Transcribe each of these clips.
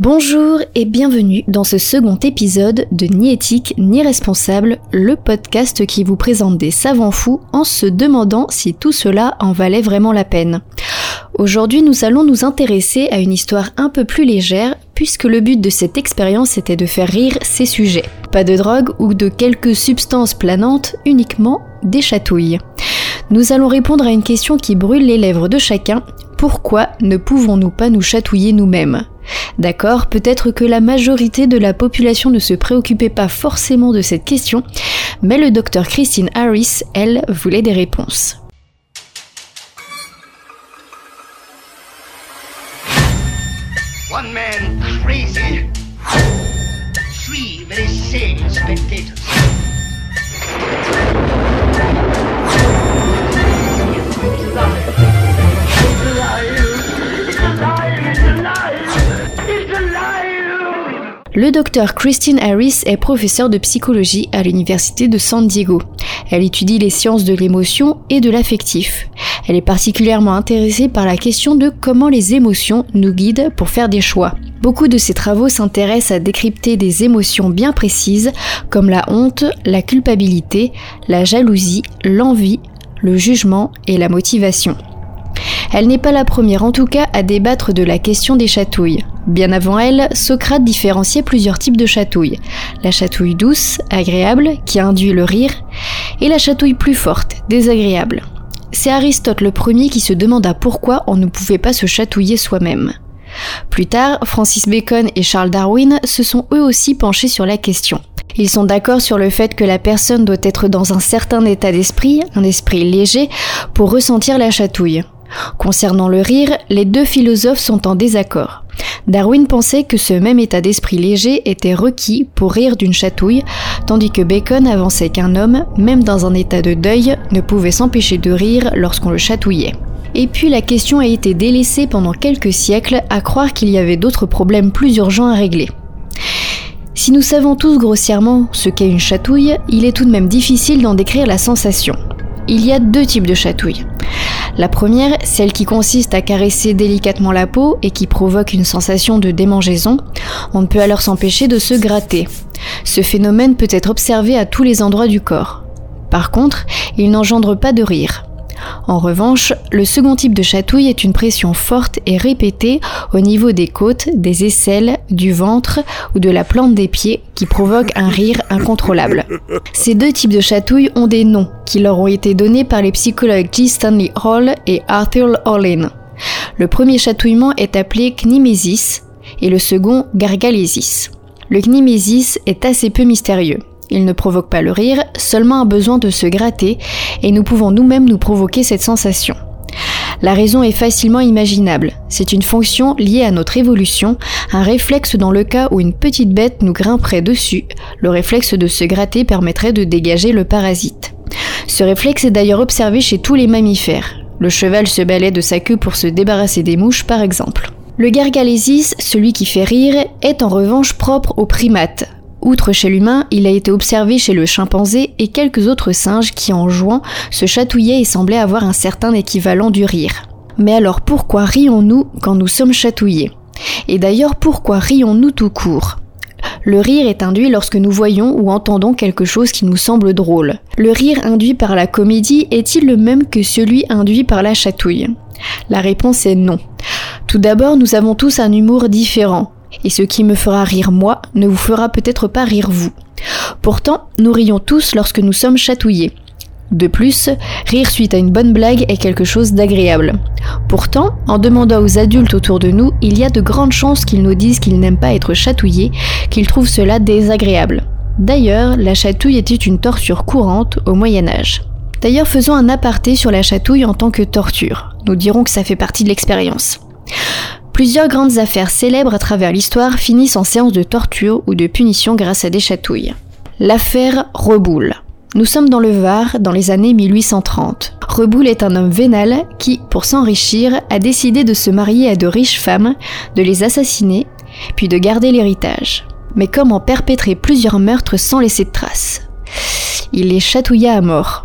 Bonjour et bienvenue dans ce second épisode de Ni éthique ni responsable, le podcast qui vous présente des savants fous en se demandant si tout cela en valait vraiment la peine. Aujourd'hui nous allons nous intéresser à une histoire un peu plus légère puisque le but de cette expérience était de faire rire ces sujets. Pas de drogue ou de quelques substances planantes, uniquement des chatouilles. Nous allons répondre à une question qui brûle les lèvres de chacun. Pourquoi ne pouvons-nous pas nous chatouiller nous-mêmes? D'accord, peut-être que la majorité de la population ne se préoccupait pas forcément de cette question, mais le docteur Christine Harris, elle, voulait des réponses. Le docteur Christine Harris est professeure de psychologie à l'université de San Diego. Elle étudie les sciences de l'émotion et de l'affectif. Elle est particulièrement intéressée par la question de comment les émotions nous guident pour faire des choix. Beaucoup de ses travaux s'intéressent à décrypter des émotions bien précises comme la honte, la culpabilité, la jalousie, l'envie, le jugement et la motivation. Elle n'est pas la première en tout cas à débattre de la question des chatouilles. Bien avant elle, Socrate différenciait plusieurs types de chatouilles. La chatouille douce, agréable, qui induit le rire, et la chatouille plus forte, désagréable. C'est Aristote le premier qui se demanda pourquoi on ne pouvait pas se chatouiller soi-même. Plus tard, Francis Bacon et Charles Darwin se sont eux aussi penchés sur la question. Ils sont d'accord sur le fait que la personne doit être dans un certain état d'esprit, un esprit léger, pour ressentir la chatouille. Concernant le rire, les deux philosophes sont en désaccord. Darwin pensait que ce même état d'esprit léger était requis pour rire d'une chatouille, tandis que Bacon avançait qu'un homme, même dans un état de deuil, ne pouvait s'empêcher de rire lorsqu'on le chatouillait. Et puis la question a été délaissée pendant quelques siècles à croire qu'il y avait d'autres problèmes plus urgents à régler. Si nous savons tous grossièrement ce qu'est une chatouille, il est tout de même difficile d'en décrire la sensation. Il y a deux types de chatouilles. La première, celle qui consiste à caresser délicatement la peau et qui provoque une sensation de démangeaison, on ne peut alors s'empêcher de se gratter. Ce phénomène peut être observé à tous les endroits du corps. Par contre, il n'engendre pas de rire. En revanche, le second type de chatouille est une pression forte et répétée au niveau des côtes, des aisselles, du ventre ou de la plante des pieds qui provoque un rire incontrôlable. Ces deux types de chatouilles ont des noms qui leur ont été donnés par les psychologues G. Stanley Hall et Arthur Orlin. Le premier chatouillement est appelé knimésis et le second gargalésis. Le knimésis est assez peu mystérieux. Il ne provoque pas le rire, seulement un besoin de se gratter, et nous pouvons nous-mêmes nous provoquer cette sensation. La raison est facilement imaginable. C'est une fonction liée à notre évolution, un réflexe dans le cas où une petite bête nous grimperait dessus. Le réflexe de se gratter permettrait de dégager le parasite. Ce réflexe est d'ailleurs observé chez tous les mammifères. Le cheval se balaie de sa queue pour se débarrasser des mouches par exemple. Le gargalésis, celui qui fait rire, est en revanche propre aux primates, Outre chez l'humain, il a été observé chez le chimpanzé et quelques autres singes qui, en jouant, se chatouillaient et semblaient avoir un certain équivalent du rire. Mais alors pourquoi rions-nous quand nous sommes chatouillés? Et d'ailleurs pourquoi rions-nous tout court? Le rire est induit lorsque nous voyons ou entendons quelque chose qui nous semble drôle. Le rire induit par la comédie est-il le même que celui induit par la chatouille? La réponse est non. Tout d'abord, nous avons tous un humour différent. Et ce qui me fera rire moi ne vous fera peut-être pas rire vous. Pourtant, nous rions tous lorsque nous sommes chatouillés. De plus, rire suite à une bonne blague est quelque chose d'agréable. Pourtant, en demandant aux adultes autour de nous, il y a de grandes chances qu'ils nous disent qu'ils n'aiment pas être chatouillés, qu'ils trouvent cela désagréable. D'ailleurs, la chatouille était une torture courante au Moyen Âge. D'ailleurs, faisons un aparté sur la chatouille en tant que torture. Nous dirons que ça fait partie de l'expérience. Plusieurs grandes affaires célèbres à travers l'histoire finissent en séance de torture ou de punition grâce à des chatouilles. L'affaire Reboul. Nous sommes dans le Var dans les années 1830. Reboul est un homme vénal qui, pour s'enrichir, a décidé de se marier à de riches femmes, de les assassiner, puis de garder l'héritage. Mais comment perpétrer plusieurs meurtres sans laisser de traces? Il les chatouilla à mort.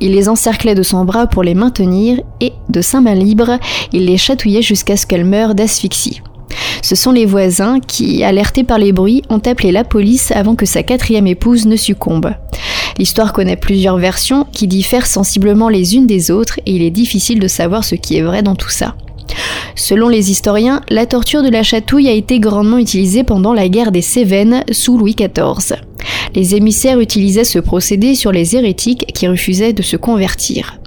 Il les encerclait de son bras pour les maintenir et, de sa main libre, il les chatouillait jusqu'à ce qu'elles meurent d'asphyxie. Ce sont les voisins qui, alertés par les bruits, ont appelé la police avant que sa quatrième épouse ne succombe. L'histoire connaît plusieurs versions qui diffèrent sensiblement les unes des autres et il est difficile de savoir ce qui est vrai dans tout ça. Selon les historiens, la torture de la chatouille a été grandement utilisée pendant la guerre des Cévennes sous Louis XIV. Les émissaires utilisaient ce procédé sur les hérétiques qui refusaient de se convertir.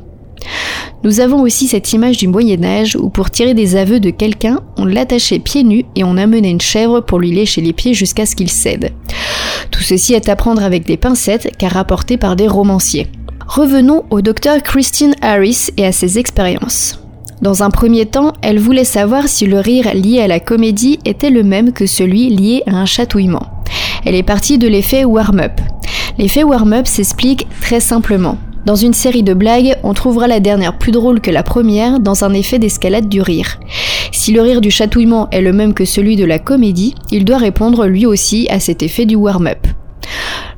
Nous avons aussi cette image du Moyen Âge où pour tirer des aveux de quelqu'un, on l'attachait pieds nus et on amenait une chèvre pour lui lécher les pieds jusqu'à ce qu'il cède. Tout ceci est à prendre avec des pincettes car rapporté par des romanciers. Revenons au docteur Christine Harris et à ses expériences. Dans un premier temps, elle voulait savoir si le rire lié à la comédie était le même que celui lié à un chatouillement. Elle est partie de l'effet warm-up. L'effet warm-up s'explique très simplement. Dans une série de blagues, on trouvera la dernière plus drôle que la première dans un effet d'escalade du rire. Si le rire du chatouillement est le même que celui de la comédie, il doit répondre lui aussi à cet effet du warm-up.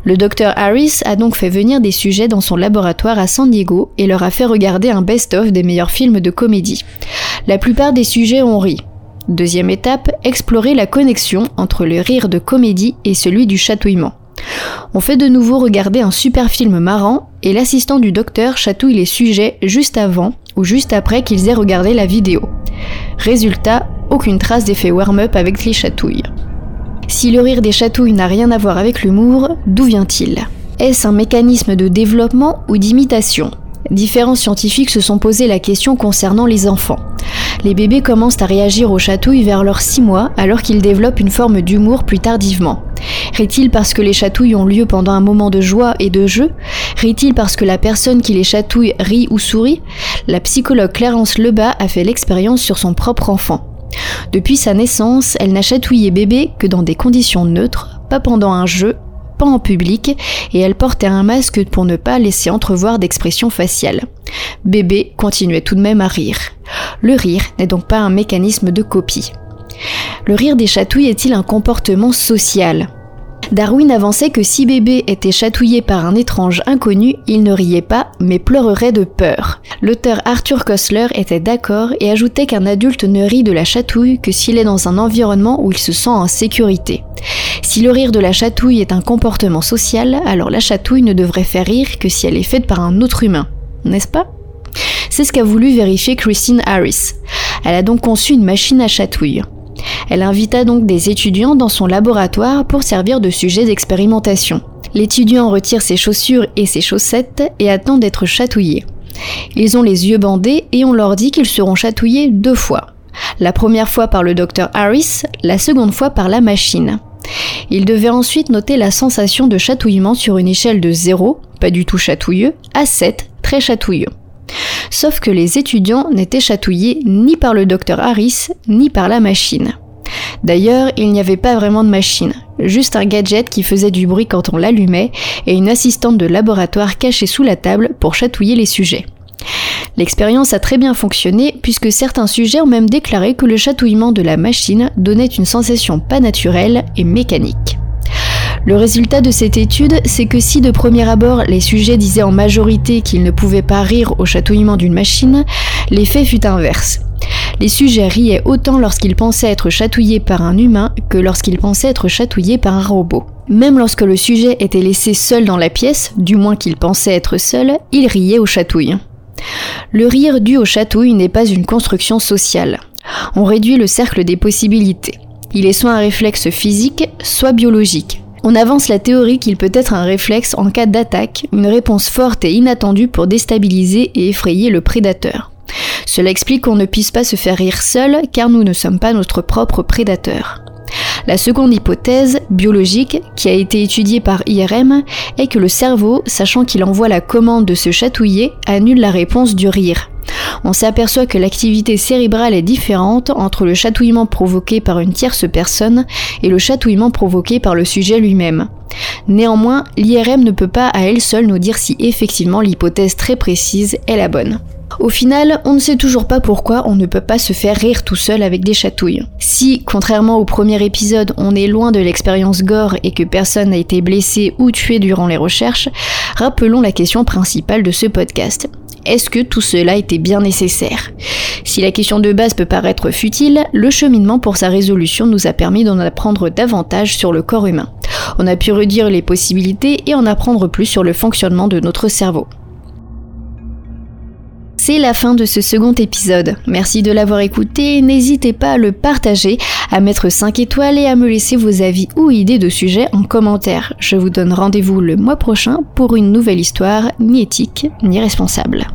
Le docteur Harris a donc fait venir des sujets dans son laboratoire à San Diego et leur a fait regarder un best-of des meilleurs films de comédie. La plupart des sujets ont ri. Deuxième étape, explorer la connexion entre le rire de comédie et celui du chatouillement. On fait de nouveau regarder un super film marrant et l'assistant du docteur chatouille les sujets juste avant ou juste après qu'ils aient regardé la vidéo. Résultat, aucune trace d'effet warm-up avec les chatouilles. Si le rire des chatouilles n'a rien à voir avec l'humour, d'où vient-il? Est-ce un mécanisme de développement ou d'imitation? Différents scientifiques se sont posé la question concernant les enfants. Les bébés commencent à réagir aux chatouilles vers leurs 6 mois alors qu'ils développent une forme d'humour plus tardivement. Rit-il parce que les chatouilles ont lieu pendant un moment de joie et de jeu? Rit-il parce que la personne qui les chatouille rit ou sourit? La psychologue Clarence Lebas a fait l'expérience sur son propre enfant. Depuis sa naissance, elle n'a chatouillé bébé que dans des conditions neutres, pas pendant un jeu, pas en public, et elle portait un masque pour ne pas laisser entrevoir d'expression faciale. Bébé continuait tout de même à rire. Le rire n'est donc pas un mécanisme de copie. Le rire des chatouilles est-il un comportement social? Darwin avançait que si bébé était chatouillé par un étrange inconnu, il ne riait pas, mais pleurerait de peur. L'auteur Arthur Koestler était d'accord et ajoutait qu'un adulte ne rit de la chatouille que s'il est dans un environnement où il se sent en sécurité. Si le rire de la chatouille est un comportement social, alors la chatouille ne devrait faire rire que si elle est faite par un autre humain, n'est-ce pas? C'est ce qu'a voulu vérifier Christine Harris. Elle a donc conçu une machine à chatouille. Elle invita donc des étudiants dans son laboratoire pour servir de sujet d'expérimentation. L'étudiant retire ses chaussures et ses chaussettes et attend d'être chatouillé. Ils ont les yeux bandés et on leur dit qu'ils seront chatouillés deux fois. La première fois par le docteur Harris, la seconde fois par la machine. Ils devaient ensuite noter la sensation de chatouillement sur une échelle de 0, pas du tout chatouilleux, à 7, très chatouilleux. Sauf que les étudiants n'étaient chatouillés ni par le docteur Harris, ni par la machine. D'ailleurs, il n'y avait pas vraiment de machine, juste un gadget qui faisait du bruit quand on l'allumait et une assistante de laboratoire cachée sous la table pour chatouiller les sujets. L'expérience a très bien fonctionné puisque certains sujets ont même déclaré que le chatouillement de la machine donnait une sensation pas naturelle et mécanique. Le résultat de cette étude, c'est que si de premier abord les sujets disaient en majorité qu'ils ne pouvaient pas rire au chatouillement d'une machine, l'effet fut inverse. Les sujets riaient autant lorsqu'ils pensaient être chatouillés par un humain que lorsqu'ils pensaient être chatouillés par un robot. Même lorsque le sujet était laissé seul dans la pièce, du moins qu'il pensait être seul, il riait aux chatouilles. Le rire dû aux chatouilles n'est pas une construction sociale. On réduit le cercle des possibilités. Il est soit un réflexe physique, soit biologique. On avance la théorie qu'il peut être un réflexe en cas d'attaque, une réponse forte et inattendue pour déstabiliser et effrayer le prédateur. Cela explique qu'on ne puisse pas se faire rire seul car nous ne sommes pas notre propre prédateur. La seconde hypothèse, biologique, qui a été étudiée par IRM, est que le cerveau, sachant qu'il envoie la commande de se chatouiller, annule la réponse du rire. On s'aperçoit que l'activité cérébrale est différente entre le chatouillement provoqué par une tierce personne et le chatouillement provoqué par le sujet lui-même. Néanmoins, l'IRM ne peut pas à elle seule nous dire si effectivement l'hypothèse très précise est la bonne. Au final, on ne sait toujours pas pourquoi on ne peut pas se faire rire tout seul avec des chatouilles. Si, contrairement au premier épisode, on est loin de l'expérience gore et que personne n'a été blessé ou tué durant les recherches, rappelons la question principale de ce podcast. Est-ce que tout cela était bien nécessaire? Si la question de base peut paraître futile, le cheminement pour sa résolution nous a permis d'en apprendre davantage sur le corps humain. On a pu redire les possibilités et en apprendre plus sur le fonctionnement de notre cerveau. C'est la fin de ce second épisode. Merci de l'avoir écouté. N'hésitez pas à le partager, à mettre 5 étoiles et à me laisser vos avis ou idées de sujets en commentaire. Je vous donne rendez-vous le mois prochain pour une nouvelle histoire ni éthique ni responsable.